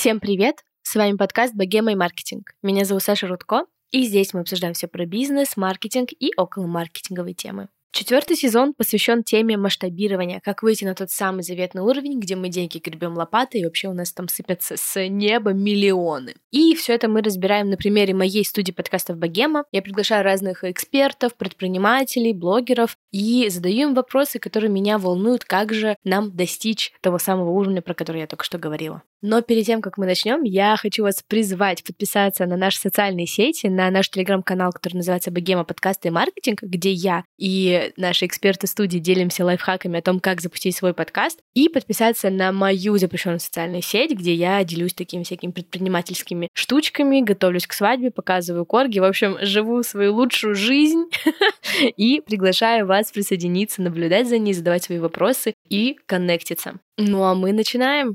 Всем привет! С вами подкаст «Богема и маркетинг». Меня зовут Саша Рудко, и здесь мы обсуждаем все про бизнес, маркетинг и околомаркетинговые темы. Четвертый сезон посвящен теме масштабирования, как выйти на тот самый заветный уровень, где мы деньги гребем лопатой, и вообще у нас там сыпятся с неба миллионы. И все это мы разбираем на примере моей студии подкастов Богема. Я приглашаю разных экспертов, предпринимателей, блогеров и задаю им вопросы, которые меня волнуют, как же нам достичь того самого уровня, про который я только что говорила. Но перед тем, как мы начнем, я хочу вас призвать подписаться на наши социальные сети, на наш телеграм-канал, который называется Богема подкасты и маркетинг, где я и наши эксперты студии делимся лайфхаками о том, как запустить свой подкаст, и подписаться на мою запрещенную социальную сеть, где я делюсь такими всякими предпринимательскими штучками, готовлюсь к свадьбе, показываю корги, в общем, живу свою лучшую жизнь и приглашаю вас присоединиться, наблюдать за ней, задавать свои вопросы и коннектиться. Ну а мы начинаем.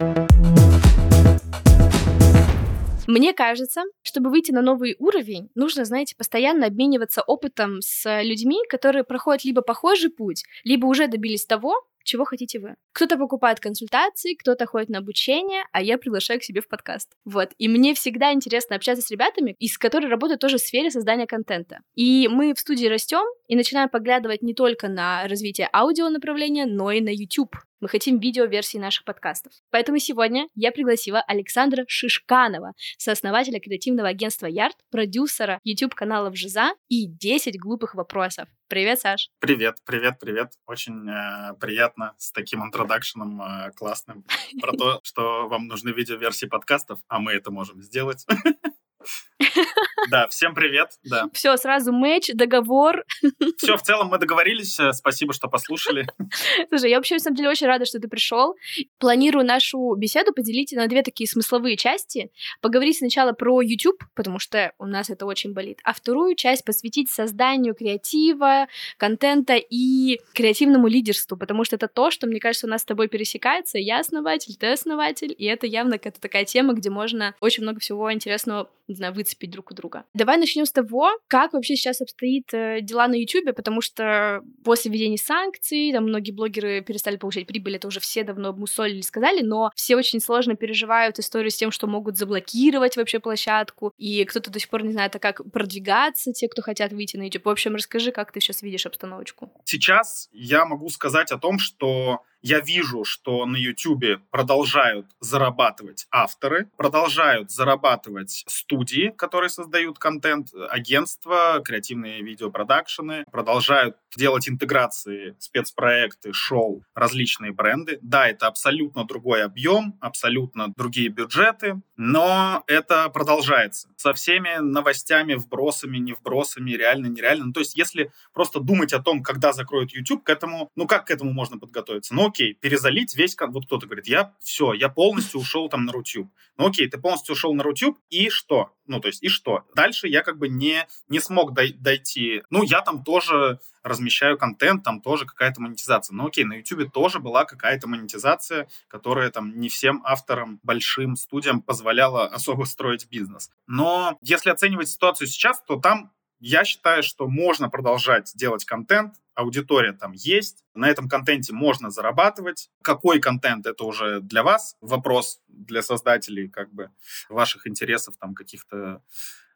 Мне кажется, чтобы выйти на новый уровень, нужно, знаете, постоянно обмениваться опытом с людьми, которые проходят либо похожий путь, либо уже добились того, чего хотите вы. Кто-то покупает консультации, кто-то ходит на обучение, а я приглашаю к себе в подкаст. Вот. И мне всегда интересно общаться с ребятами, из которых работают тоже в сфере создания контента. И мы в студии растем и начинаем поглядывать не только на развитие аудио направления, но и на YouTube. Мы хотим видео-версии наших подкастов. Поэтому сегодня я пригласила Александра Шишканова, сооснователя креативного агентства Ярд, продюсера YouTube-каналов Жиза и 10 глупых вопросов. Привет, Саш. Привет, привет, привет. Очень э, приятно с таким интродакшеном э, классным про то, что вам нужны видео-версии подкастов, а мы это можем сделать. Да, всем привет. Да. Все, сразу матч, договор. Все, в целом мы договорились. Э, спасибо, что послушали. Слушай, я вообще, на самом деле, очень рада, что ты пришел. Планирую нашу беседу поделить на две такие смысловые части. Поговорить сначала про YouTube, потому что у нас это очень болит, а вторую часть посвятить созданию креатива, контента и креативному лидерству, потому что это то, что, мне кажется, у нас с тобой пересекается. Я основатель, ты основатель, и это явно какая-то такая тема, где можно очень много всего интересного не знаю, выцепить друг у друга. Давай начнем с того, как вообще сейчас обстоит э, дела на YouTube, потому что после введения санкций, там многие блогеры перестали получать прибыль, это уже все давно мусолили, сказали, но все очень сложно переживают историю с тем, что могут заблокировать вообще площадку, и кто-то до сих пор не знает, а как продвигаться, те, кто хотят выйти на YouTube. В общем, расскажи, как ты сейчас видишь обстановочку. Сейчас я могу сказать о том, что я вижу, что на YouTube продолжают зарабатывать авторы, продолжают зарабатывать студии, которые создают контент, агентства, креативные видеопродакшены, продолжают делать интеграции, спецпроекты, шоу, различные бренды. Да, это абсолютно другой объем, абсолютно другие бюджеты, но это продолжается. Со всеми новостями, вбросами, не вбросами, реально, нереально. Ну, то есть, если просто думать о том, когда закроют YouTube, к этому, ну как к этому можно подготовиться? Ну окей, перезалить весь, вот кто-то говорит, я все, я полностью ушел там на Рутюб. Ну окей, ты полностью ушел на Рутюб, и что? Ну, то есть, и что? Дальше я как бы не, не смог дой- дойти. Ну, я там тоже размещаю контент, там тоже какая-то монетизация. Ну, окей, на YouTube тоже была какая-то монетизация, которая там не всем авторам, большим студиям позволяла особо строить бизнес. Но если оценивать ситуацию сейчас, то там я считаю, что можно продолжать делать контент, аудитория там есть, на этом контенте можно зарабатывать. Какой контент, это уже для вас вопрос, для создателей как бы ваших интересов, там каких-то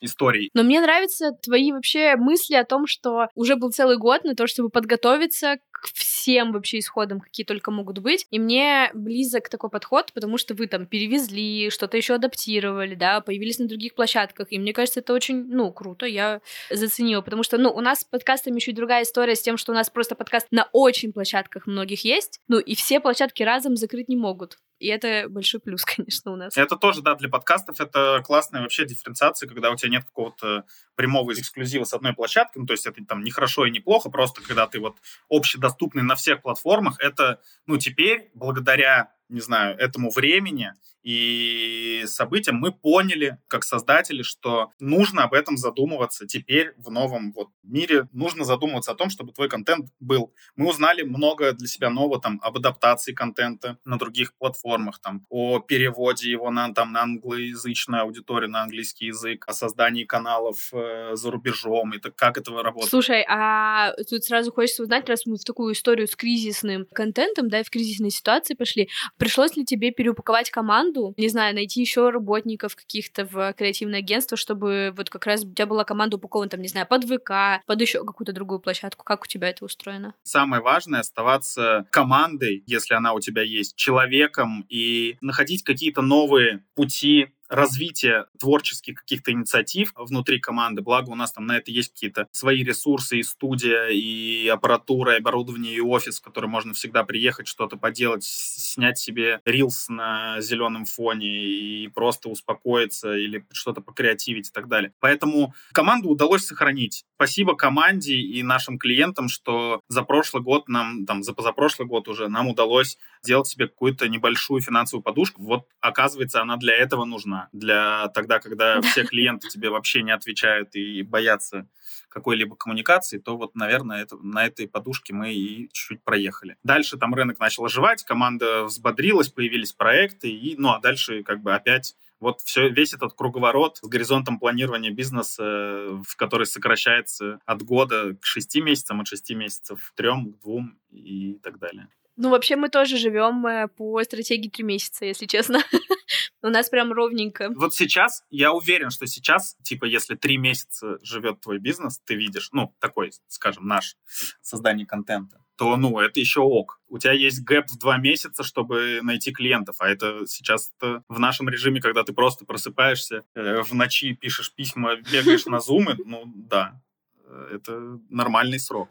историй. Но мне нравятся твои вообще мысли о том, что уже был целый год на то, чтобы подготовиться к всем вообще исходам, какие только могут быть. И мне близок такой подход, потому что вы там перевезли, что-то еще адаптировали, да, появились на других площадках. И мне кажется, это очень, ну, круто, я заценила, потому что, ну, у нас с подкастами еще и другая история с тем, что у нас просто подкаст на очень площадках многих есть, ну, и все площадки разом закрыть не могут. И это большой плюс, конечно, у нас. Это тоже, да, для подкастов это классная вообще дифференциация, когда у тебя нет какого-то прямого эксклюзива с одной площадки, ну, то есть это там не хорошо и не плохо, просто когда ты вот общедоступный на всех платформах, это, ну, теперь, благодаря не знаю, этому времени и событиям мы поняли, как создатели, что нужно об этом задумываться теперь в новом вот мире. Нужно задумываться о том, чтобы твой контент был. Мы узнали много для себя нового там об адаптации контента на других платформах, там, о переводе его на, там, на англоязычную аудиторию, на английский язык, о создании каналов э, за рубежом, и так, как это работает. Слушай, а тут сразу хочется узнать, раз мы в такую историю с кризисным контентом, да, и в кризисной ситуации пошли, Пришлось ли тебе переупаковать команду, не знаю, найти еще работников каких-то в креативное агентство, чтобы вот как раз у тебя была команда упакована, там, не знаю, под ВК, под еще какую-то другую площадку? Как у тебя это устроено? Самое важное — оставаться командой, если она у тебя есть, человеком и находить какие-то новые пути развития творческих каких-то инициатив внутри команды. Благо у нас там на это есть какие-то свои ресурсы, и студия, и аппаратура, и оборудование, и офис, в который можно всегда приехать, что-то поделать, снять себе рилс на зеленом фоне и просто успокоиться или что-то покреативить и так далее. Поэтому команду удалось сохранить. Спасибо команде и нашим клиентам, что за прошлый год нам, там, за позапрошлый год уже нам удалось сделать себе какую-то небольшую финансовую подушку. Вот, оказывается, она для этого нужна. Для тогда, когда все клиенты тебе вообще не отвечают и боятся какой-либо коммуникации, то вот, наверное, это, на этой подушке мы и чуть-чуть проехали. Дальше там рынок начал оживать, команда взбодрилась, появились проекты, и, ну, а дальше как бы опять вот все, весь этот круговорот с горизонтом планирования бизнеса, в который сокращается от года к шести месяцам, от шести месяцев к трем, к двум и так далее. Ну, вообще мы тоже живем э, по стратегии три месяца, если честно. У нас прям ровненько. Вот сейчас, я уверен, что сейчас, типа, если три месяца живет твой бизнес, ты видишь, ну, такой, скажем, наш создание контента, то, ну, это еще ок. У тебя есть гэп в два месяца, чтобы найти клиентов, а это сейчас -то в нашем режиме, когда ты просто просыпаешься, э, в ночи пишешь письма, бегаешь на зумы, ну, да, э, это нормальный срок.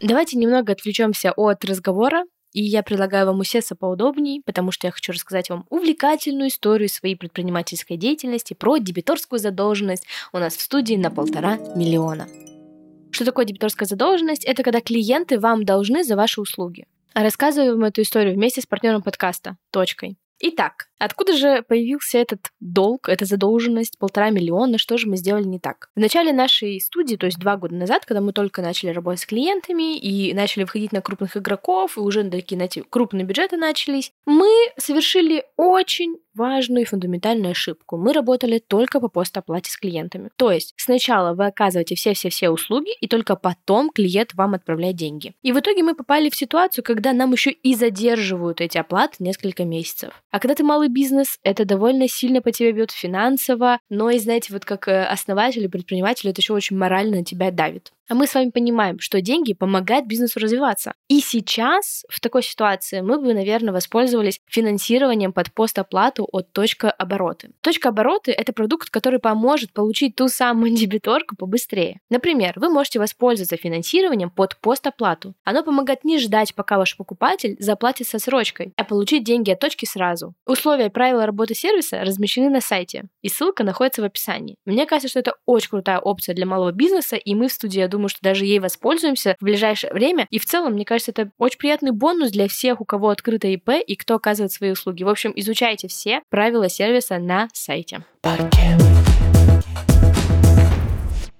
Давайте немного отвлечемся от разговора, и я предлагаю вам усесться поудобнее, потому что я хочу рассказать вам увлекательную историю своей предпринимательской деятельности про дебиторскую задолженность у нас в студии на полтора миллиона. Что такое дебиторская задолженность? Это когда клиенты вам должны за ваши услуги. Рассказываю вам эту историю вместе с партнером подкаста «Точкой». Итак, откуда же появился этот долг, эта задолженность, полтора миллиона, что же мы сделали не так? В начале нашей студии, то есть два года назад, когда мы только начали работать с клиентами и начали выходить на крупных игроков, и уже такие, знаете, крупные бюджеты начались, мы совершили очень важную и фундаментальную ошибку. Мы работали только по постоплате с клиентами. То есть сначала вы оказываете все-все-все услуги, и только потом клиент вам отправляет деньги. И в итоге мы попали в ситуацию, когда нам еще и задерживают эти оплаты несколько месяцев. А когда ты малый бизнес, это довольно сильно по тебе бьет финансово, но и, знаете, вот как э, основатель и предприниматель, это еще очень морально на тебя давит. А мы с вами понимаем, что деньги помогают бизнесу развиваться. И сейчас в такой ситуации мы бы, наверное, воспользовались финансированием под постоплату от точка обороты. Точка обороты — это продукт, который поможет получить ту самую дебиторку побыстрее. Например, вы можете воспользоваться финансированием под постоплату. Оно помогает не ждать, пока ваш покупатель заплатит со срочкой, а получить деньги от точки сразу. Условия и правила работы сервиса размещены на сайте, и ссылка находится в описании. Мне кажется, что это очень крутая опция для малого бизнеса, и мы в студии, я думаю, думаю, что даже ей воспользуемся в ближайшее время. И в целом, мне кажется, это очень приятный бонус для всех, у кого открыто ИП и кто оказывает свои услуги. В общем, изучайте все правила сервиса на сайте. Паркет.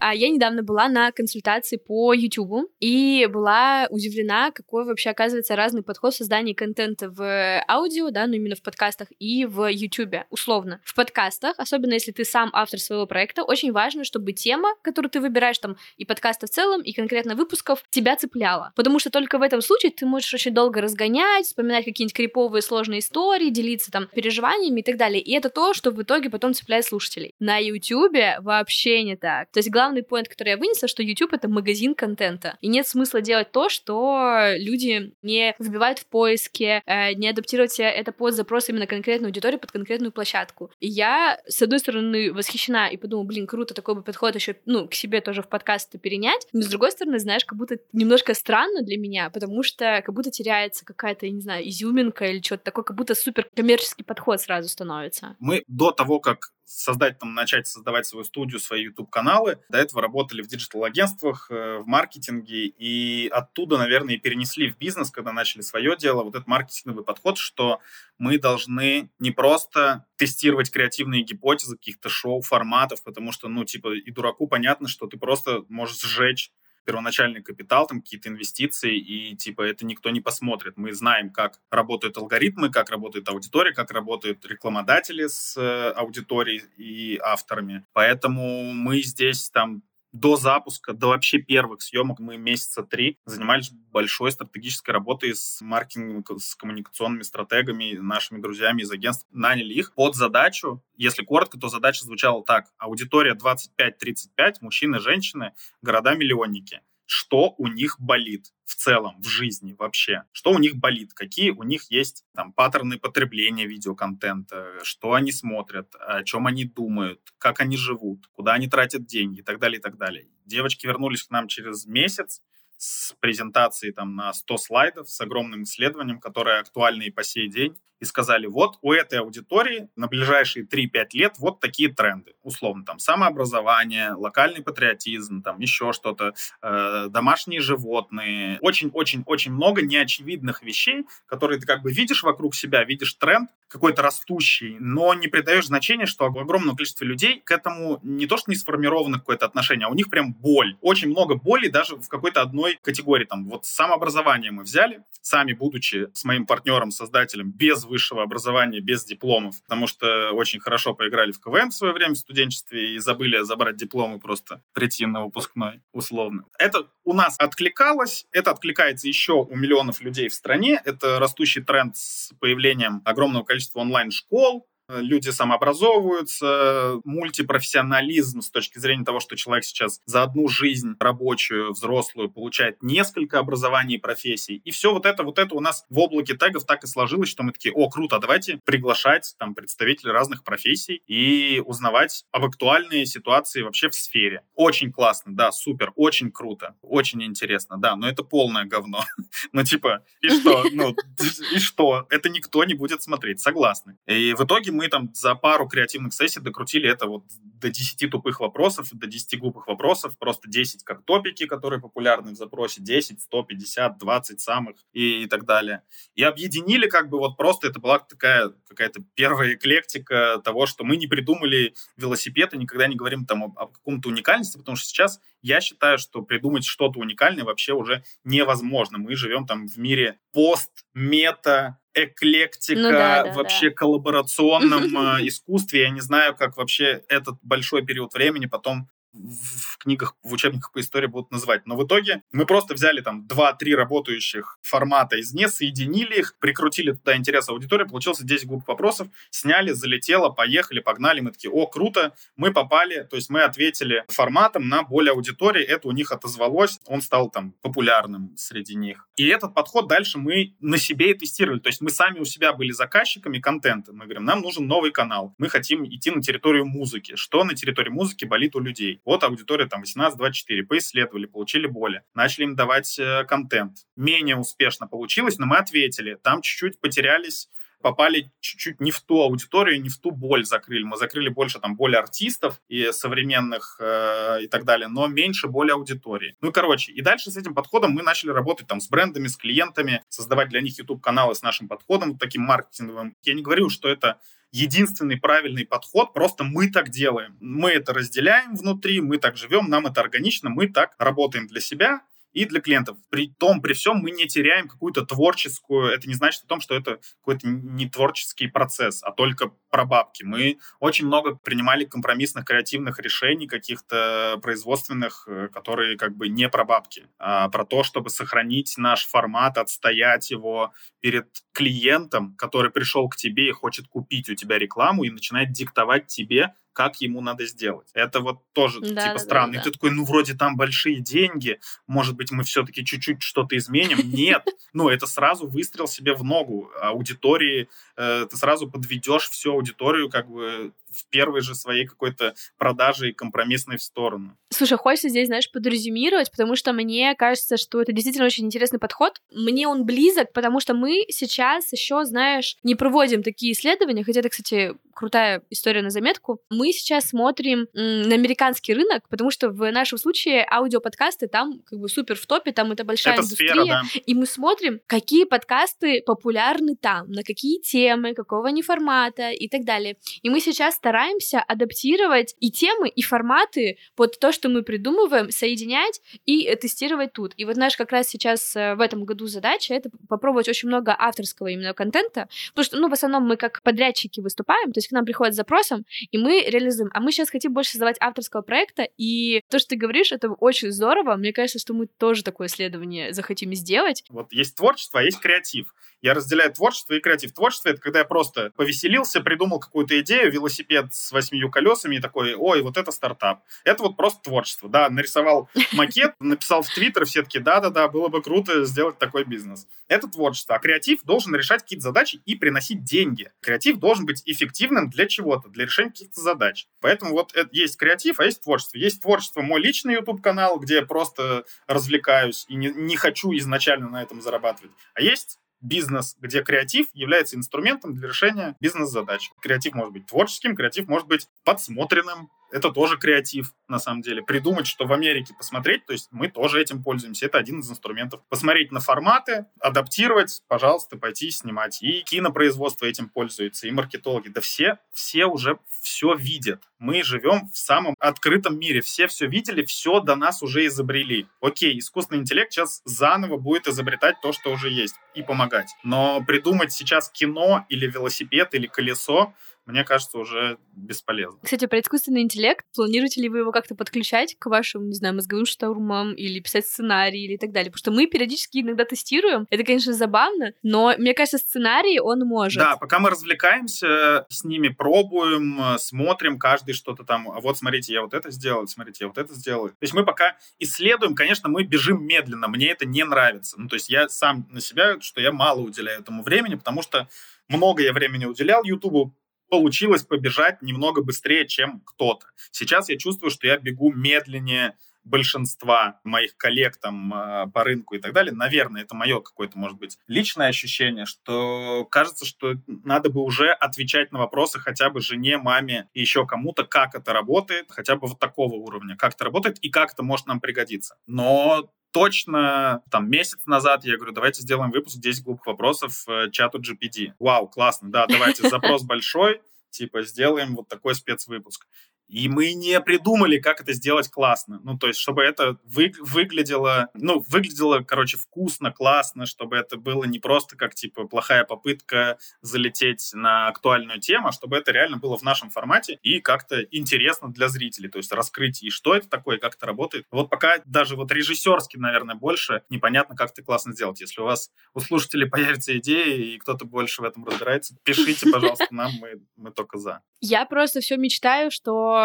А я недавно была на консультации по YouTube и была удивлена, какой вообще оказывается разный подход в создании контента в аудио, да, ну именно в подкастах и в YouTube, условно. В подкастах, особенно если ты сам автор своего проекта, очень важно, чтобы тема, которую ты выбираешь там и подкаста в целом, и конкретно выпусков, тебя цепляла. Потому что только в этом случае ты можешь очень долго разгонять, вспоминать какие-нибудь криповые сложные истории, делиться там переживаниями и так далее. И это то, что в итоге потом цепляет слушателей. На YouTube вообще не так. То есть главное главный поинт, который я вынесла, что YouTube — это магазин контента. И нет смысла делать то, что люди не вбивают в поиске, э, не адаптировать это под запрос именно конкретной аудитории, под конкретную площадку. И я, с одной стороны, восхищена и подумала, блин, круто такой бы подход еще, ну, к себе тоже в подкасты перенять, но с другой стороны, знаешь, как будто немножко странно для меня, потому что как будто теряется какая-то, я не знаю, изюминка или что-то такое, как будто супер коммерческий подход сразу становится. Мы до того, как создать, там, начать создавать свою студию, свои YouTube-каналы. До этого работали в диджитал-агентствах, э, в маркетинге, и оттуда, наверное, и перенесли в бизнес, когда начали свое дело, вот этот маркетинговый подход, что мы должны не просто тестировать креативные гипотезы каких-то шоу-форматов, потому что, ну, типа, и дураку понятно, что ты просто можешь сжечь первоначальный капитал, там какие-то инвестиции, и типа это никто не посмотрит. Мы знаем, как работают алгоритмы, как работает аудитория, как работают рекламодатели с э, аудиторией и авторами. Поэтому мы здесь там до запуска, до вообще первых съемок мы месяца три занимались большой стратегической работой с маркетингом, с коммуникационными стратегами, нашими друзьями из агентств. Наняли их под задачу, если коротко, то задача звучала так. Аудитория 25-35, мужчины, женщины, города-миллионники что у них болит в целом в жизни вообще, что у них болит, какие у них есть там паттерны потребления видеоконтента, что они смотрят, о чем они думают, как они живут, куда они тратят деньги? И так далее, и так далее. Девочки вернулись к нам через месяц с презентацией там на 100 слайдов, с огромным исследованием, которое актуально и по сей день и сказали, вот у этой аудитории на ближайшие 3-5 лет вот такие тренды. Условно, там, самообразование, локальный патриотизм, там, еще что-то, э, домашние животные. Очень-очень-очень много неочевидных вещей, которые ты как бы видишь вокруг себя, видишь тренд какой-то растущий, но не придаешь значения, что огромное количество людей к этому не то, что не сформировано какое-то отношение, а у них прям боль. Очень много боли даже в какой-то одной категории. Там, вот самообразование мы взяли, сами будучи с моим партнером, создателем, без высшего образования, без дипломов, потому что очень хорошо поиграли в КВМ в свое время в студенчестве и забыли забрать дипломы просто прийти на выпускной, условно. Это у нас откликалось, это откликается еще у миллионов людей в стране, это растущий тренд с появлением огромного количества онлайн-школ, люди самообразовываются, мультипрофессионализм с точки зрения того, что человек сейчас за одну жизнь рабочую, взрослую, получает несколько образований и профессий. И все вот это, вот это у нас в облаке тегов так и сложилось, что мы такие, о, круто, давайте приглашать там представителей разных профессий и узнавать об актуальной ситуации вообще в сфере. Очень классно, да, супер, очень круто, очень интересно, да, но это полное говно. Ну, типа, и что? Ну, и что? Это никто не будет смотреть, согласны. И в итоге мы мы там за пару креативных сессий докрутили это вот до 10 тупых вопросов, до 10 глупых вопросов, просто 10 как топики, которые популярны в запросе, 10, 150, 20 самых и, и так далее. И объединили как бы вот просто, это была такая какая-то первая эклектика того, что мы не придумали велосипед и никогда не говорим там о, о каком-то уникальности, потому что сейчас я считаю, что придумать что-то уникальное вообще уже невозможно. Мы живем там в мире пост, мета, эклектика, ну, да, да, вообще да. коллаборационном э, искусстве. Я не знаю, как вообще этот большой период времени потом в книгах, в учебниках по истории будут называть. Но в итоге мы просто взяли там 2-3 работающих формата из не, соединили их, прикрутили туда интерес аудитории, получился 10 групп вопросов, сняли, залетело, поехали, погнали. Мы такие, о, круто, мы попали, то есть мы ответили форматом на более аудитории, это у них отозвалось, он стал там популярным среди них. И этот подход дальше мы на себе и тестировали. То есть мы сами у себя были заказчиками контента. Мы говорим, нам нужен новый канал, мы хотим идти на территорию музыки. Что на территории музыки болит у людей? Вот аудитория там 18-24, поисследовали, получили боли, начали им давать э, контент. Менее успешно получилось, но мы ответили. Там чуть-чуть потерялись попали чуть-чуть не в ту аудиторию, не в ту боль закрыли. Мы закрыли больше там боли артистов и современных э, и так далее, но меньше боли аудитории. Ну и короче, и дальше с этим подходом мы начали работать там с брендами, с клиентами, создавать для них YouTube-каналы с нашим подходом, таким маркетинговым. Я не говорю, что это единственный правильный подход, просто мы так делаем. Мы это разделяем внутри, мы так живем, нам это органично, мы так работаем для себя, и для клиентов. При том, при всем мы не теряем какую-то творческую, это не значит о том, что это какой-то не творческий процесс, а только про бабки. Мы очень много принимали компромиссных креативных решений, каких-то производственных, э, которые как бы не про бабки, а про то, чтобы сохранить наш формат, отстоять его перед клиентом, который пришел к тебе и хочет купить у тебя рекламу и начинает диктовать тебе, как ему надо сделать. Это вот тоже да, типа да, странно. Да, да. И ты такой, ну вроде там большие деньги, может быть мы все-таки чуть-чуть что-то изменим. Нет, ну это сразу выстрел себе в ногу аудитории, э, ты сразу подведешь всю аудиторию как бы в первой же своей какой-то продаже и компромиссной в сторону. Слушай, хочется здесь, знаешь, подрезюмировать, потому что мне кажется, что это действительно очень интересный подход. Мне он близок, потому что мы сейчас еще, знаешь, не проводим такие исследования, хотя это, кстати, крутая история на заметку. Мы сейчас смотрим на американский рынок, потому что в нашем случае аудиоподкасты там как бы супер в топе, там это большая это индустрия, сфера, да. и мы смотрим, какие подкасты популярны там, на какие темы, какого они формата и так далее. И мы сейчас стараемся адаптировать и темы, и форматы под то, что мы придумываем, соединять и тестировать тут. И вот наш как раз сейчас э, в этом году задача — это попробовать очень много авторского именно контента, потому что, ну, в основном мы как подрядчики выступаем, то есть к нам приходят с запросом, и мы реализуем. А мы сейчас хотим больше создавать авторского проекта, и то, что ты говоришь, это очень здорово. Мне кажется, что мы тоже такое исследование захотим сделать. Вот есть творчество, а есть креатив. Я разделяю творчество и креатив. Творчество — это когда я просто повеселился, придумал какую-то идею, велосипед с восьмью колесами и такой, ой, вот это стартап. Это вот просто творчество. Да, нарисовал макет, написал в Твиттер, все таки да-да-да, было бы круто сделать такой бизнес. Это творчество. А креатив должен решать какие-то задачи и приносить деньги. Креатив должен быть эффективным для чего-то, для решения каких-то задач. Поэтому вот это, есть креатив, а есть творчество. Есть творчество мой личный YouTube-канал, где я просто развлекаюсь и не, не хочу изначально на этом зарабатывать. А есть бизнес, где креатив является инструментом для решения бизнес-задач. Креатив может быть творческим, креатив может быть подсмотренным, это тоже креатив, на самом деле. Придумать, что в Америке посмотреть, то есть мы тоже этим пользуемся. Это один из инструментов. Посмотреть на форматы, адаптировать, пожалуйста, пойти снимать. И кинопроизводство этим пользуется, и маркетологи. Да все, все уже все видят. Мы живем в самом открытом мире. Все все видели, все до нас уже изобрели. Окей, искусственный интеллект сейчас заново будет изобретать то, что уже есть, и помогать. Но придумать сейчас кино или велосипед или колесо мне кажется, уже бесполезно. Кстати, про искусственный интеллект, планируете ли вы его как-то подключать к вашим, не знаю, мозговым штурмам или писать сценарий или так далее? Потому что мы периодически иногда тестируем. Это, конечно, забавно, но мне кажется, сценарий он может. Да, пока мы развлекаемся, с ними пробуем, смотрим, каждый что-то там, а вот смотрите, я вот это сделал, смотрите, я вот это сделал. То есть мы пока исследуем, конечно, мы бежим медленно, мне это не нравится. Ну, то есть я сам на себя, что я мало уделяю этому времени, потому что много я времени уделял Ютубу, получилось побежать немного быстрее, чем кто-то. Сейчас я чувствую, что я бегу медленнее большинства моих коллег там а, по рынку и так далее. Наверное, это мое какое-то, может быть, личное ощущение, что кажется, что надо бы уже отвечать на вопросы хотя бы жене, маме и еще кому-то, как это работает, хотя бы вот такого уровня, как это работает и как это может нам пригодиться. Но точно там месяц назад я говорю, давайте сделаем выпуск 10 глупых вопросов э, чату GPD. Вау, классно, да, давайте, запрос большой, типа сделаем вот такой спецвыпуск. И мы не придумали, как это сделать классно. Ну, то есть, чтобы это вы, выглядело, ну, выглядело, короче, вкусно, классно, чтобы это было не просто как, типа, плохая попытка залететь на актуальную тему, а чтобы это реально было в нашем формате и как-то интересно для зрителей. То есть, раскрыть, и что это такое, как это работает. Вот пока даже вот режиссерски, наверное, больше непонятно, как это классно сделать. Если у вас, у слушателей появится идея, и кто-то больше в этом разбирается, пишите, пожалуйста, нам, мы, мы только за. Я просто все мечтаю, что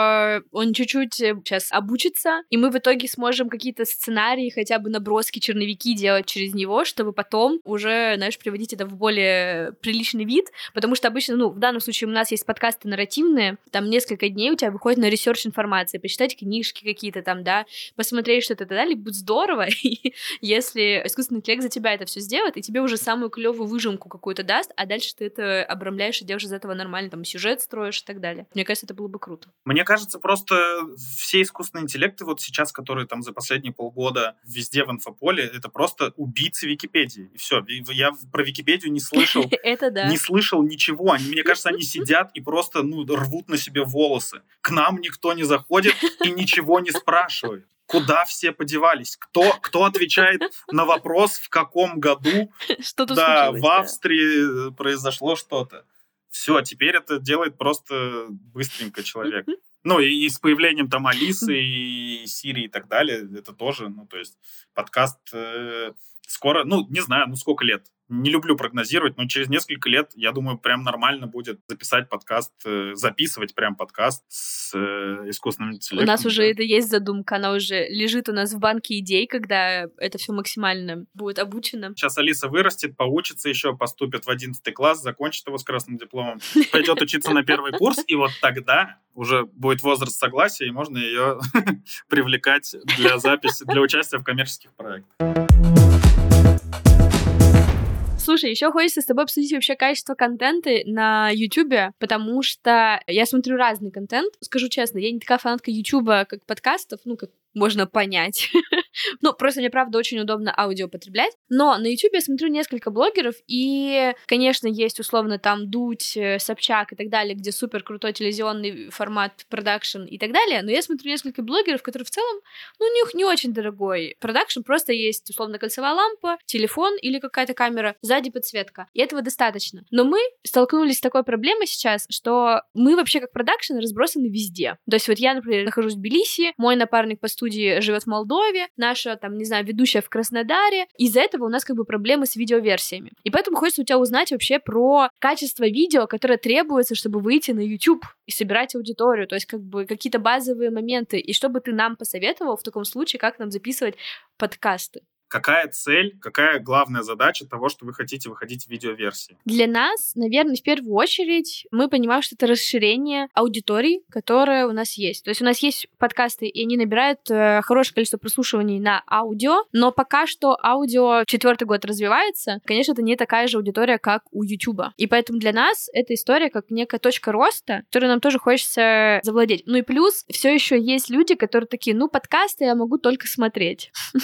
он чуть-чуть сейчас э, обучится, и мы в итоге сможем какие-то сценарии, хотя бы наброски, черновики делать через него, чтобы потом уже, знаешь, приводить это в более приличный вид, потому что обычно, ну, в данном случае у нас есть подкасты нарративные, там несколько дней у тебя выходит на ресерч информации, почитать книжки какие-то там, да, посмотреть что-то и так далее, будет здорово, если искусственный интеллект за тебя это все сделает, и тебе уже самую клевую выжимку какую-то даст, а дальше ты это обрамляешь и делаешь из этого нормально, там, сюжет строишь и так далее. Мне кажется, это было бы круто. Мне кажется, просто все искусственные интеллекты вот сейчас, которые там за последние полгода везде в инфополе, это просто убийцы Википедии. И все. Я про Википедию не слышал. Это да. Не слышал ничего. Они, мне кажется, они сидят и просто ну, рвут на себе волосы. К нам никто не заходит и ничего не спрашивает куда все подевались, кто, кто отвечает на вопрос, в каком году что да, в Австрии да. произошло что-то. Все, теперь это делает просто быстренько человек. Ну, и, и с появлением там Алисы и Сирии и так далее, это тоже, ну, то есть подкаст э, скоро, ну, не знаю, ну, сколько лет, не люблю прогнозировать, но через несколько лет, я думаю, прям нормально будет записать подкаст, э, записывать прям подкаст с э, искусственным интеллектом. У нас уже это есть задумка, она уже лежит у нас в банке идей, когда это все максимально будет обучено. Сейчас Алиса вырастет, поучится еще, поступит в 11 класс, закончит его с красным дипломом, пойдет учиться на первый курс, и вот тогда уже будет возраст согласия, и можно ее привлекать для записи, для участия в коммерческих проектах. Слушай, еще хочется с тобой обсудить вообще качество контента на YouTube, потому что я смотрю разный контент. Скажу честно, я не такая фанатка YouTube, как подкастов, ну, как можно понять. Ну, просто мне, правда, очень удобно аудио потреблять. Но на YouTube я смотрю несколько блогеров, и, конечно, есть условно там Дудь, э, Собчак и так далее, где супер крутой телевизионный формат, продакшн и так далее. Но я смотрю несколько блогеров, которые в целом, ну, у них не очень дорогой продакшн, просто есть условно кольцевая лампа, телефон или какая-то камера, сзади подсветка. И этого достаточно. Но мы столкнулись с такой проблемой сейчас, что мы вообще как продакшн разбросаны везде. То есть вот я, например, нахожусь в Тбилиси, мой напарник по студии живет в Молдове, наша, там, не знаю, ведущая в Краснодаре. Из-за этого у нас как бы проблемы с видеоверсиями. И поэтому хочется у тебя узнать вообще про качество видео, которое требуется, чтобы выйти на YouTube и собирать аудиторию, то есть как бы какие-то базовые моменты, и чтобы ты нам посоветовал в таком случае, как нам записывать подкасты. Какая цель, какая главная задача того, что вы хотите выходить в видеоверсии? Для нас, наверное, в первую очередь мы понимаем, что это расширение аудитории, которая у нас есть. То есть у нас есть подкасты, и они набирают э, хорошее количество прослушиваний на аудио, но пока что аудио четвертый год развивается. Конечно, это не такая же аудитория, как у Ютуба. И поэтому для нас эта история как некая точка роста, которую нам тоже хочется завладеть. Ну и плюс все еще есть люди, которые такие, ну подкасты я могу только смотреть.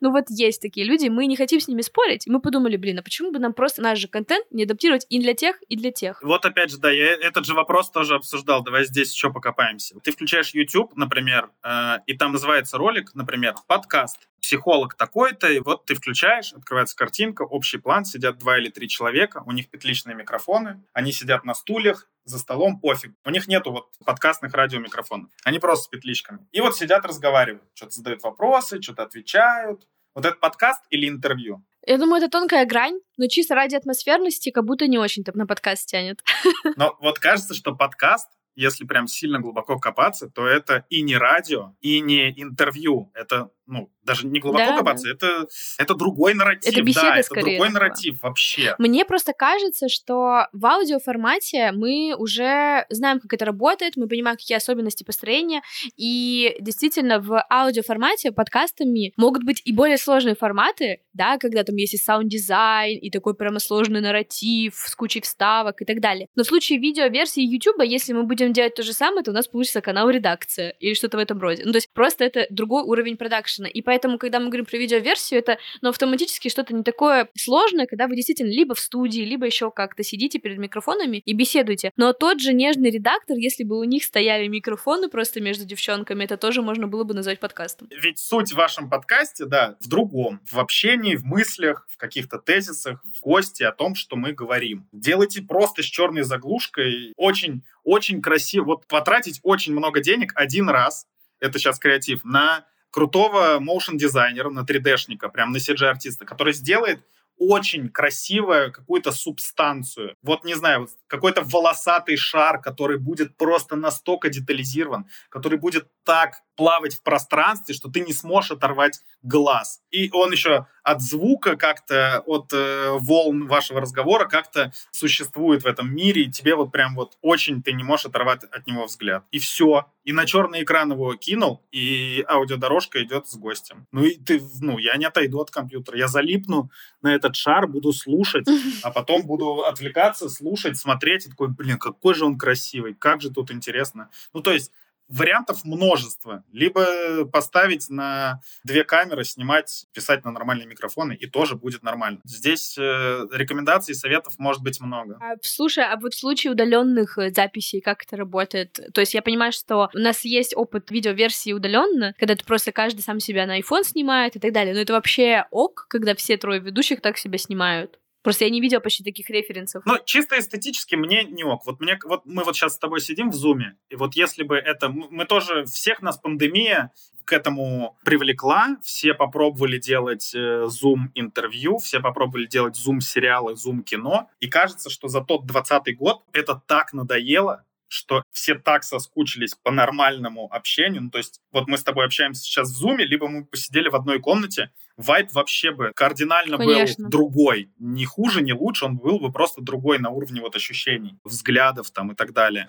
Ну вот есть есть такие люди, мы не хотим с ними спорить. Мы подумали, блин, а почему бы нам просто наш же контент не адаптировать и для тех, и для тех? Вот опять же, да, я этот же вопрос тоже обсуждал. Давай здесь еще покопаемся. Ты включаешь YouTube, например, э, и там называется ролик, например, подкаст психолог такой-то, и вот ты включаешь, открывается картинка, общий план, сидят два или три человека, у них петличные микрофоны, они сидят на стульях, за столом, пофиг. У них нету вот подкастных радиомикрофонов. Они просто с петличками. И вот сидят, разговаривают, что-то задают вопросы, что-то отвечают. Вот этот подкаст или интервью? Я думаю, это тонкая грань, но чисто ради атмосферности как будто не очень-то на подкаст тянет. Но вот кажется, что подкаст если прям сильно глубоко копаться, то это и не радио, и не интервью. Это, ну, даже не глубоко да, копаться, да. это, это другой нарратив. Это беседа да, это другой такого. нарратив вообще. Мне просто кажется, что в аудиоформате мы уже знаем, как это работает, мы понимаем, какие особенности построения, и действительно в аудиоформате подкастами могут быть и более сложные форматы, да, когда там есть и саунд-дизайн, и такой прямо сложный нарратив с кучей вставок и так далее. Но в случае видеоверсии YouTube, если мы будем делать то же самое, то у нас получится канал редакция или что-то в этом роде. Ну, то есть просто это другой уровень продакшена. И поэтому, когда мы говорим про видеоверсию, это ну, автоматически что-то не такое сложное, когда вы действительно либо в студии, либо еще как-то сидите перед микрофонами и беседуете. Но тот же нежный редактор, если бы у них стояли микрофоны просто между девчонками, это тоже можно было бы назвать подкастом. Ведь суть в вашем подкасте, да, в другом. В общении, в мыслях, в каких-то тезисах, в гости о том, что мы говорим. Делайте просто с черной заглушкой. Очень, очень красиво. Вот потратить очень много денег один раз, это сейчас креатив, на крутого моушн-дизайнера, на 3D-шника, прям на CG-артиста, который сделает очень красивую какую-то субстанцию. Вот, не знаю, какой-то волосатый шар, который будет просто настолько детализирован, который будет так плавать в пространстве, что ты не сможешь оторвать глаз. И он еще от звука как-то, от э, волн вашего разговора как-то существует в этом мире, и тебе вот прям вот очень ты не можешь оторвать от него взгляд. И все. И на черный экран его кинул, и аудиодорожка идет с гостем. Ну и ты, ну, я не отойду от компьютера. Я залипну на этот шар, буду слушать, а потом буду отвлекаться, слушать, смотреть, и такой, блин, какой же он красивый, как же тут интересно. Ну, то есть вариантов множество. Либо поставить на две камеры, снимать, писать на нормальные микрофоны, и тоже будет нормально. Здесь э, рекомендаций, советов может быть много. А, слушай, а вот в случае удаленных э, записей, как это работает? То есть я понимаю, что у нас есть опыт видеоверсии удаленно, когда ты просто каждый сам себя на iPhone снимает и так далее. Но это вообще ок, когда все трое ведущих так себя снимают? Просто я не видела почти таких референсов. Но чисто эстетически мне не ок. Вот, мне, вот мы вот сейчас с тобой сидим в зуме, и вот если бы это... Мы тоже... Всех нас пандемия к этому привлекла. Все попробовали делать э, зум-интервью, все попробовали делать зум-сериалы, зум-кино. И кажется, что за тот 20 год это так надоело, что все так соскучились по нормальному общению. Ну, то есть вот мы с тобой общаемся сейчас в зуме, либо мы посидели в одной комнате, вайп вообще бы кардинально Конечно. был другой. Не хуже, не лучше, он был бы просто другой на уровне вот ощущений, взглядов там и так далее.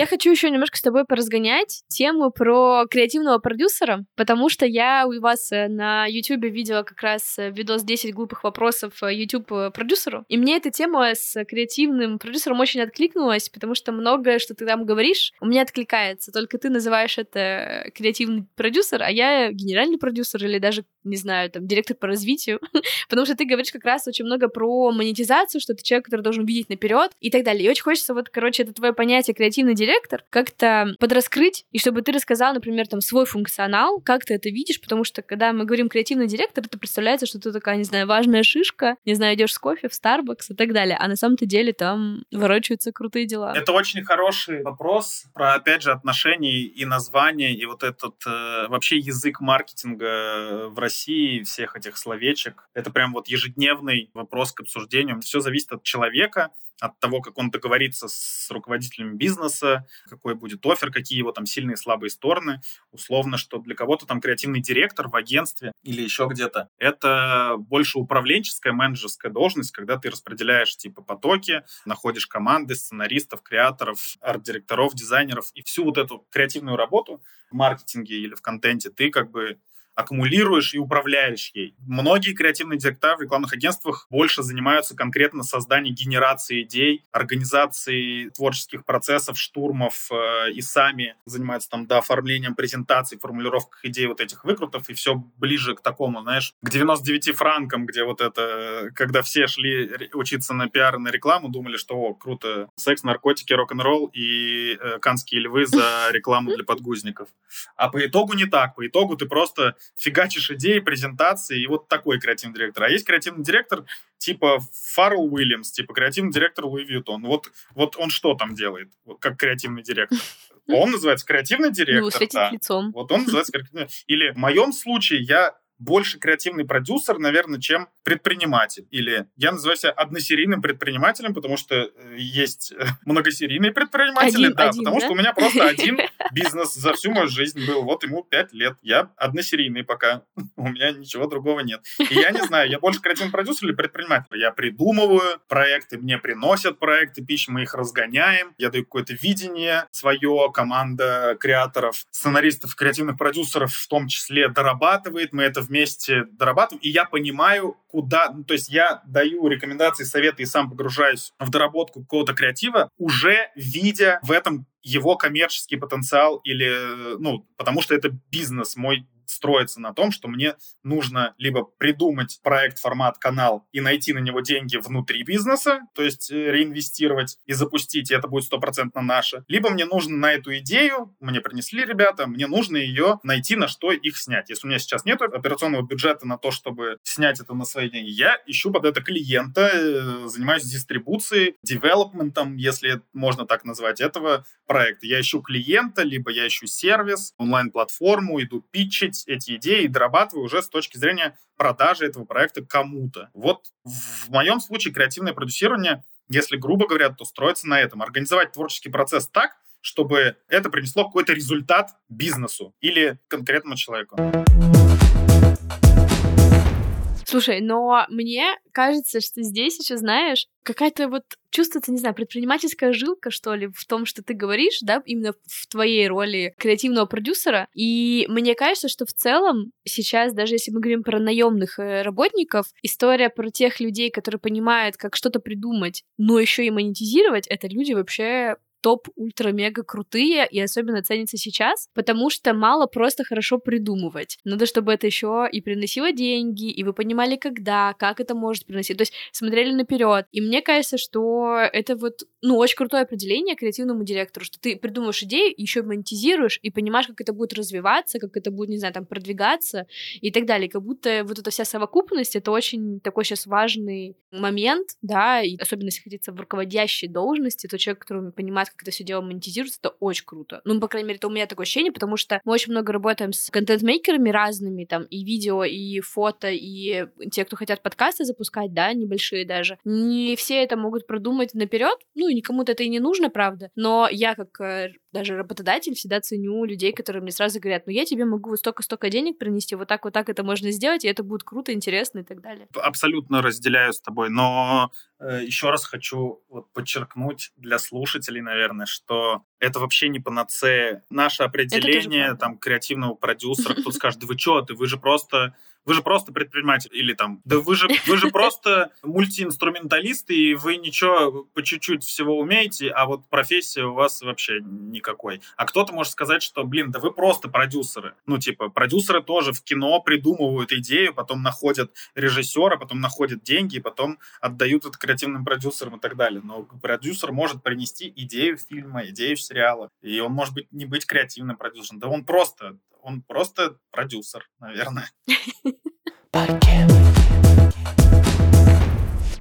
Я хочу еще немножко с тобой поразгонять тему про креативного продюсера, потому что я у вас э, на YouTube видела как раз э, видос 10 глупых вопросов э, YouTube продюсеру, и мне эта тема с креативным продюсером очень откликнулась, потому что многое, что ты там говоришь, у меня откликается, только ты называешь это креативный продюсер, а я генеральный продюсер или даже, не знаю, там, директор по развитию, потому что ты говоришь как раз очень много про монетизацию, что ты человек, который должен видеть наперед и так далее. И очень хочется вот, короче, это твое понятие креативный директор как-то подраскрыть, и чтобы ты рассказал, например, там, свой функционал, как ты это видишь, потому что, когда мы говорим креативный директор, это представляется, что ты такая, не знаю, важная шишка, не знаю, идешь с кофе в Starbucks и так далее, а на самом-то деле там ворочаются крутые дела. Это очень хороший вопрос про, опять же, отношения и названия, и вот этот э, вообще язык маркетинга в России, всех этих словечек. Это прям вот ежедневный вопрос к обсуждению. Все зависит от человека, от того, как он договорится с руководителем бизнеса, какой будет офер, какие его там сильные и слабые стороны. Условно, что для кого-то там креативный директор в агентстве или еще где-то. Это больше управленческая, менеджерская должность, когда ты распределяешь типа потоки, находишь команды сценаристов, креаторов, арт-директоров, дизайнеров и всю вот эту креативную работу в маркетинге или в контенте ты как бы аккумулируешь и управляешь ей. Многие креативные директора в рекламных агентствах больше занимаются конкретно созданием генерации идей, организацией творческих процессов, штурмов э, и сами занимаются там, да, оформлением презентаций, формулировках идей вот этих выкрутов, и все ближе к такому, знаешь, к 99 франкам, где вот это, когда все шли учиться на пиар и на рекламу, думали, что, о, круто, секс, наркотики, рок-н-ролл и э, канские львы за рекламу для подгузников. А по итогу не так. По итогу ты просто фигачишь идеи, презентации, и вот такой креативный директор. А есть креативный директор типа Фаррелл Уильямс, типа креативный директор Луи Вьютон. Вот, вот он что там делает, как креативный директор? Он называется креативный директор. Ну, да. лицом. Вот он называется креативный Или в моем случае я больше креативный продюсер, наверное, чем предприниматель. Или я называю себя односерийным предпринимателем, потому что э, есть э, многосерийные предприниматели, один, да, один, потому да? что у меня просто один бизнес за всю мою жизнь был. Вот ему пять лет. Я односерийный пока. У меня ничего другого нет. И я не знаю, я больше креативный продюсер или предприниматель. Я придумываю проекты, мне приносят проекты, пищи, мы их разгоняем. Я даю какое-то видение свое, команда креаторов, сценаристов, креативных продюсеров в том числе дорабатывает. Мы это вместе дорабатываем, и я понимаю, куда... Ну, то есть я даю рекомендации, советы и сам погружаюсь в доработку какого-то креатива, уже видя в этом его коммерческий потенциал или, ну, потому что это бизнес, мой строится на том, что мне нужно либо придумать проект, формат, канал и найти на него деньги внутри бизнеса, то есть э, реинвестировать и запустить, и это будет стопроцентно наше, либо мне нужно на эту идею, мне принесли ребята, мне нужно ее найти, на что их снять. Если у меня сейчас нет операционного бюджета на то, чтобы снять это на свои деньги, я ищу под это клиента, э, занимаюсь дистрибуцией, девелопментом, если можно так назвать, этого проекта. Я ищу клиента, либо я ищу сервис, онлайн-платформу, иду питчить, эти идеи и дорабатываю уже с точки зрения продажи этого проекта кому-то. Вот в моем случае креативное продюсирование, если грубо говоря, то строится на этом. Организовать творческий процесс так, чтобы это принесло какой-то результат бизнесу или конкретному человеку. Слушай, но мне кажется, что здесь еще, знаешь, какая-то вот чувствуется, не знаю, предпринимательская жилка, что ли, в том, что ты говоришь, да, именно в твоей роли креативного продюсера. И мне кажется, что в целом сейчас, даже если мы говорим про наемных э, работников, история про тех людей, которые понимают, как что-то придумать, но еще и монетизировать, это люди вообще топ-ультра-мега крутые, и особенно ценится сейчас, потому что мало просто хорошо придумывать. Надо, чтобы это еще и приносило деньги, и вы понимали, когда, как это может приносить. То есть смотрели наперед. И мне кажется, что это вот, ну, очень крутое определение креативному директору, что ты придумываешь идею, еще монетизируешь, и понимаешь, как это будет развиваться, как это будет, не знаю, там, продвигаться и так далее. Как будто вот эта вся совокупность, это очень такой сейчас важный момент, да, и особенно если хотите в руководящей должности, то человек, который понимает, как это все дело монетизируется, это очень круто. Ну, по крайней мере, это у меня такое ощущение, потому что мы очень много работаем с контент-мейкерами разными, там, и видео, и фото, и те, кто хотят подкасты запускать, да, небольшие даже. Не все это могут продумать наперед, ну, и никому-то это и не нужно, правда. Но я, как э, даже работодатель всегда ценю людей, которые мне сразу говорят, ну я тебе могу вот столько-столько денег принести, вот так, вот так это можно сделать, и это будет круто, интересно и так далее. Абсолютно разделяю с тобой, но э, еще раз хочу вот подчеркнуть для слушателей, наверное, что это вообще не панацея. Наше определение там креативного продюсера, кто скажет, да вы что, ты вы же просто вы же просто предприниматель. Или там, да вы же, вы же просто мультиинструменталисты, и вы ничего по чуть-чуть всего умеете, а вот профессия у вас вообще никакой. А кто-то может сказать, что, блин, да вы просто продюсеры. Ну, типа, продюсеры тоже в кино придумывают идею, потом находят режиссера, потом находят деньги, и потом отдают это креативным продюсерам и так далее. Но продюсер может принести идею фильма, идею сериала, и он может быть не быть креативным продюсером. Да он просто он просто продюсер, наверное.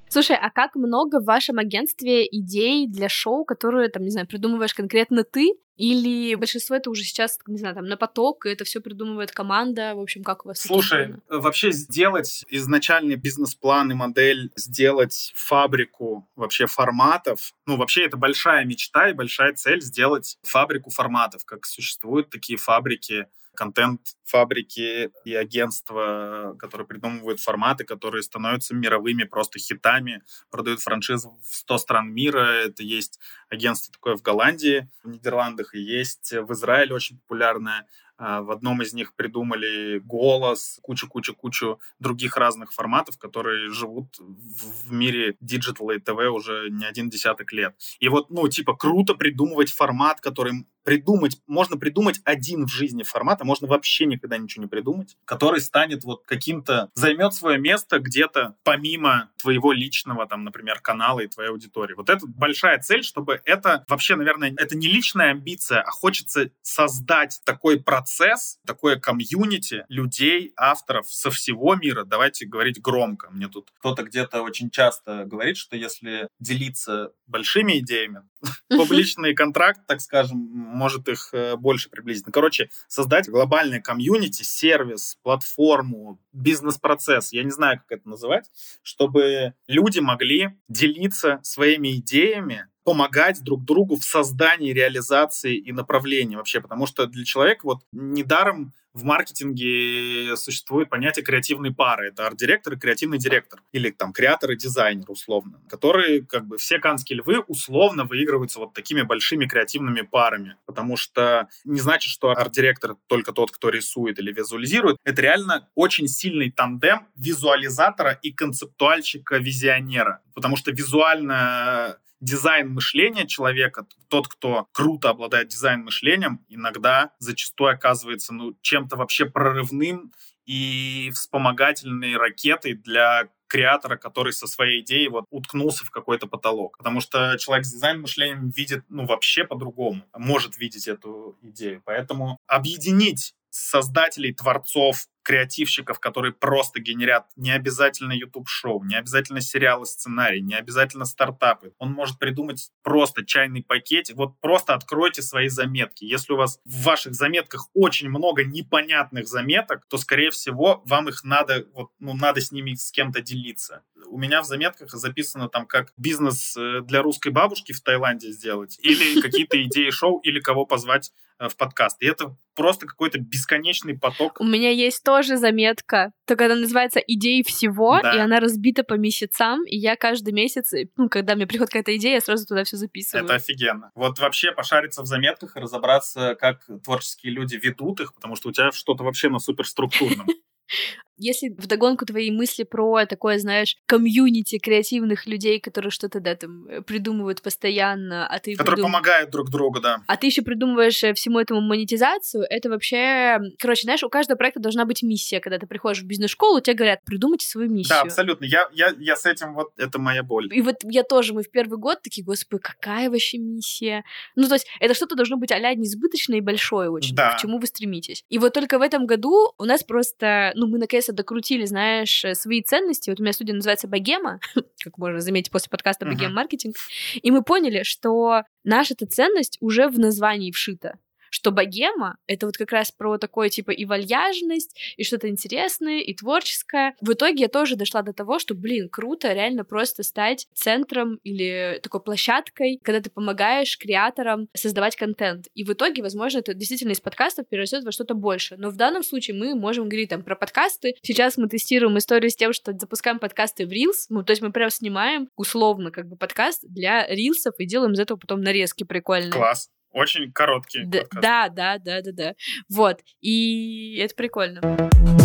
Слушай, а как много в вашем агентстве идей для шоу, которые, там, не знаю, придумываешь конкретно ты? Или большинство это уже сейчас, не знаю, там, на поток, и это все придумывает команда? В общем, как у вас? Слушай, вообще сделать изначальный бизнес-план и модель, сделать фабрику вообще форматов, ну, вообще это большая мечта и большая цель сделать фабрику форматов, как существуют такие фабрики контент-фабрики и агентства, которые придумывают форматы, которые становятся мировыми просто хитами, продают франшизы в 100 стран мира. Это есть агентство такое в Голландии, в Нидерландах, и есть в Израиле очень популярное а, в одном из них придумали голос, кучу-кучу-кучу других разных форматов, которые живут в мире диджитала и ТВ уже не один десяток лет. И вот, ну, типа, круто придумывать формат, который придумать, можно придумать один в жизни формат, а можно вообще никогда ничего не придумать, который станет вот каким-то, займет свое место где-то помимо твоего личного, там, например, канала и твоей аудитории. Вот это большая цель, чтобы это вообще, наверное, это не личная амбиция, а хочется создать такой процесс, такое комьюнити людей, авторов со всего мира. Давайте говорить громко. Мне тут кто-то где-то очень часто говорит, что если делиться большими идеями, публичный контракт, так скажем, может их э, больше приблизить. Ну, короче, создать глобальное комьюнити, сервис, платформу, бизнес-процесс, я не знаю, как это называть, чтобы люди могли делиться своими идеями, помогать друг другу в создании, реализации и направлении вообще, потому что для человека вот недаром в маркетинге существует понятие креативной пары. Это арт-директор и креативный директор. Или там креатор и дизайнер, условно. Которые, как бы, все канские львы условно выигрываются вот такими большими креативными парами. Потому что не значит, что арт-директор только тот, кто рисует или визуализирует. Это реально очень сильный тандем визуализатора и концептуальщика-визионера. Потому что визуально дизайн мышления человека, тот, кто круто обладает дизайн мышлением, иногда зачастую оказывается ну, чем-то вообще прорывным и вспомогательной ракетой для креатора, который со своей идеей вот уткнулся в какой-то потолок. Потому что человек с дизайн мышлением видит, ну, вообще по-другому, может видеть эту идею. Поэтому объединить создателей, творцов, креативщиков, которые просто генерят не обязательно YouTube-шоу, не обязательно сериалы, сценарий, не обязательно стартапы. Он может придумать просто чайный пакетик. Вот просто откройте свои заметки. Если у вас в ваших заметках очень много непонятных заметок, то, скорее всего, вам их надо, вот, ну, надо с ними с кем-то делиться. У меня в заметках записано там, как бизнес э, для русской бабушки в Таиланде сделать, или какие-то идеи шоу, или кого позвать в подкаст. И это просто какой-то бесконечный поток. У меня есть тоже заметка, только она называется «Идеи всего», да. и она разбита по месяцам, и я каждый месяц, ну, когда мне приходит какая-то идея, я сразу туда все записываю. Это офигенно. Вот вообще пошариться в заметках и разобраться, как творческие люди ведут их, потому что у тебя что-то вообще на суперструктурном. Если вдогонку твои мысли про такое, знаешь, комьюнити креативных людей, которые что-то, да, там, э, придумывают постоянно, а ты... Которые придум... помогают друг другу, да. А ты еще придумываешь э, всему этому монетизацию, это вообще... Короче, знаешь, у каждого проекта должна быть миссия. Когда ты приходишь в бизнес-школу, тебе говорят, придумайте свою миссию. Да, абсолютно. Я, я, я с этим вот... Это моя боль. И вот я тоже, мы в первый год такие, господи, какая вообще миссия? Ну, то есть это что-то должно быть а несбыточное и большое очень, да. к чему вы стремитесь. И вот только в этом году у нас просто... Ну, мы наконец наконец-то докрутили, знаешь, э, свои ценности. Вот у меня студия называется «Богема», как можно заметить после подкаста «Богема маркетинг», и мы поняли, что наша эта ценность уже в названии вшита что богема — это вот как раз про такое, типа, и вальяжность, и что-то интересное, и творческое. В итоге я тоже дошла до того, что, блин, круто реально просто стать центром или такой площадкой, когда ты помогаешь креаторам создавать контент. И в итоге, возможно, это действительно из подкастов перерастет во что-то больше. Но в данном случае мы можем говорить там про подкасты. Сейчас мы тестируем историю с тем, что запускаем подкасты в Reels. Ну, то есть мы прям снимаем условно как бы подкаст для рилсов и делаем из этого потом нарезки прикольные. Класс. Очень короткий. Да, да, да, да, да, да. Вот. И это прикольно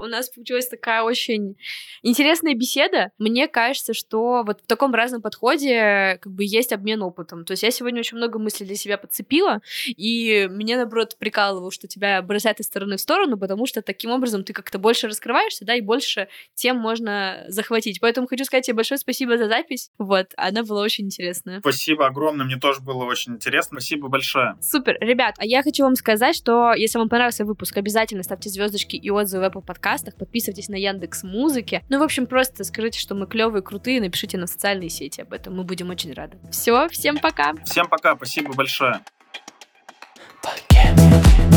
у нас получилась такая очень интересная беседа. Мне кажется, что вот в таком разном подходе как бы есть обмен опытом. То есть я сегодня очень много мыслей для себя подцепила, и мне, наоборот, прикалывало, что тебя бросает из стороны в сторону, потому что таким образом ты как-то больше раскрываешься, да, и больше тем можно захватить. Поэтому хочу сказать тебе большое спасибо за запись. Вот, она была очень интересная. Спасибо огромное, мне тоже было очень интересно. Спасибо большое. Супер. Ребят, а я хочу вам сказать, что если вам понравился выпуск, обязательно ставьте звездочки и отзывы в Apple подкастах, подписывайтесь на Яндекс Музыки. Ну, в общем, просто скажите, что мы клевые, крутые, напишите на социальные сети об этом, мы будем очень рады. Все, всем пока. Всем пока, спасибо большое. Пока.